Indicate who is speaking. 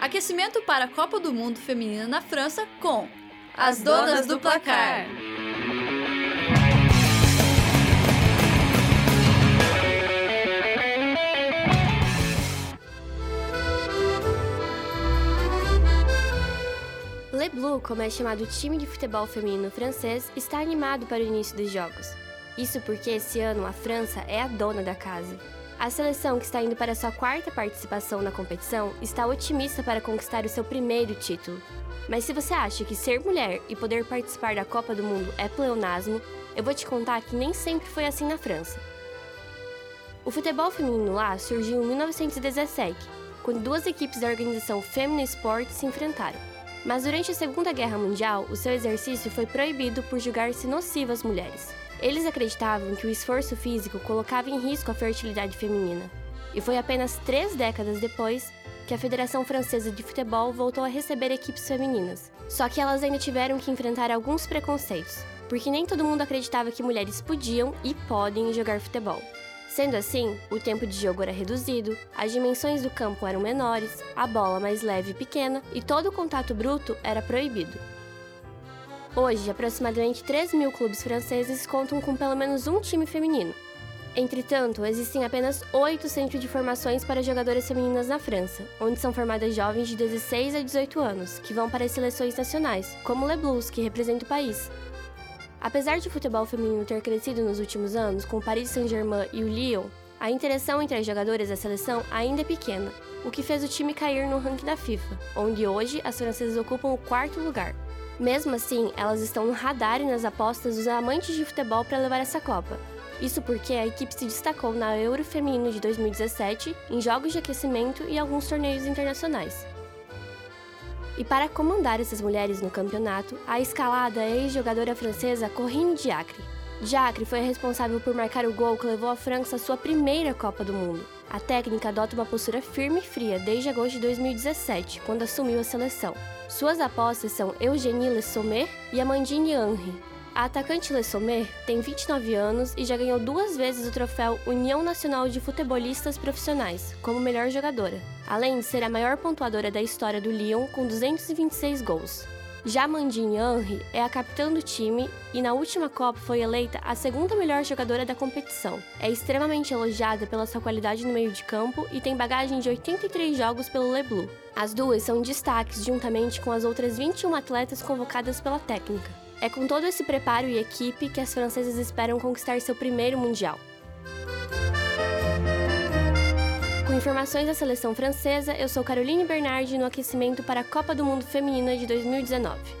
Speaker 1: Aquecimento para a Copa do Mundo Feminina na França com as donas do placar.
Speaker 2: Le Bleu, como é chamado o time de futebol feminino francês, está animado para o início dos jogos. Isso porque esse ano a França é a dona da casa. A seleção, que está indo para sua quarta participação na competição, está otimista para conquistar o seu primeiro título. Mas se você acha que ser mulher e poder participar da Copa do Mundo é pleonasmo, eu vou te contar que nem sempre foi assim na França. O futebol feminino lá surgiu em 1917, quando duas equipes da organização Femina Sport se enfrentaram. Mas durante a Segunda Guerra Mundial, o seu exercício foi proibido por julgar-se nocivo às mulheres. Eles acreditavam que o esforço físico colocava em risco a fertilidade feminina. E foi apenas três décadas depois que a Federação Francesa de Futebol voltou a receber equipes femininas. Só que elas ainda tiveram que enfrentar alguns preconceitos, porque nem todo mundo acreditava que mulheres podiam e podem jogar futebol. Sendo assim, o tempo de jogo era reduzido, as dimensões do campo eram menores, a bola mais leve e pequena e todo o contato bruto era proibido. Hoje, aproximadamente 3 mil clubes franceses contam com pelo menos um time feminino. Entretanto, existem apenas oito centros de formações para jogadoras femininas na França, onde são formadas jovens de 16 a 18 anos, que vão para as seleções nacionais, como Le Blues, que representa o país. Apesar de o futebol feminino ter crescido nos últimos anos, com o Paris Saint-Germain e o Lyon, a interação entre as jogadoras da seleção ainda é pequena, o que fez o time cair no ranking da FIFA, onde hoje as francesas ocupam o quarto lugar. Mesmo assim, elas estão no radar e nas apostas dos amantes de futebol para levar essa Copa. Isso porque a equipe se destacou na Euro Feminino de 2017, em jogos de aquecimento e alguns torneios internacionais. E para comandar essas mulheres no campeonato, a escalada é a ex-jogadora francesa Corinne Diacre. Diacre foi a responsável por marcar o gol que levou a França à sua primeira Copa do Mundo. A técnica adota uma postura firme e fria desde agosto de 2017, quando assumiu a seleção. Suas apostas são Eugénie Le Sommer e Amandine Henry. A atacante Le Sommer tem 29 anos e já ganhou duas vezes o troféu União Nacional de Futebolistas Profissionais como melhor jogadora, além de ser a maior pontuadora da história do Lyon com 226 gols. Já Mandine Henry é a capitã do time e na última Copa foi eleita a segunda melhor jogadora da competição. É extremamente elogiada pela sua qualidade no meio de campo e tem bagagem de 83 jogos pelo Le. As duas são destaques juntamente com as outras 21 atletas convocadas pela técnica. É com todo esse preparo e equipe que as francesas esperam conquistar seu primeiro Mundial. Com informações da seleção francesa, eu sou Caroline Bernardi no aquecimento para a Copa do Mundo Feminina de 2019.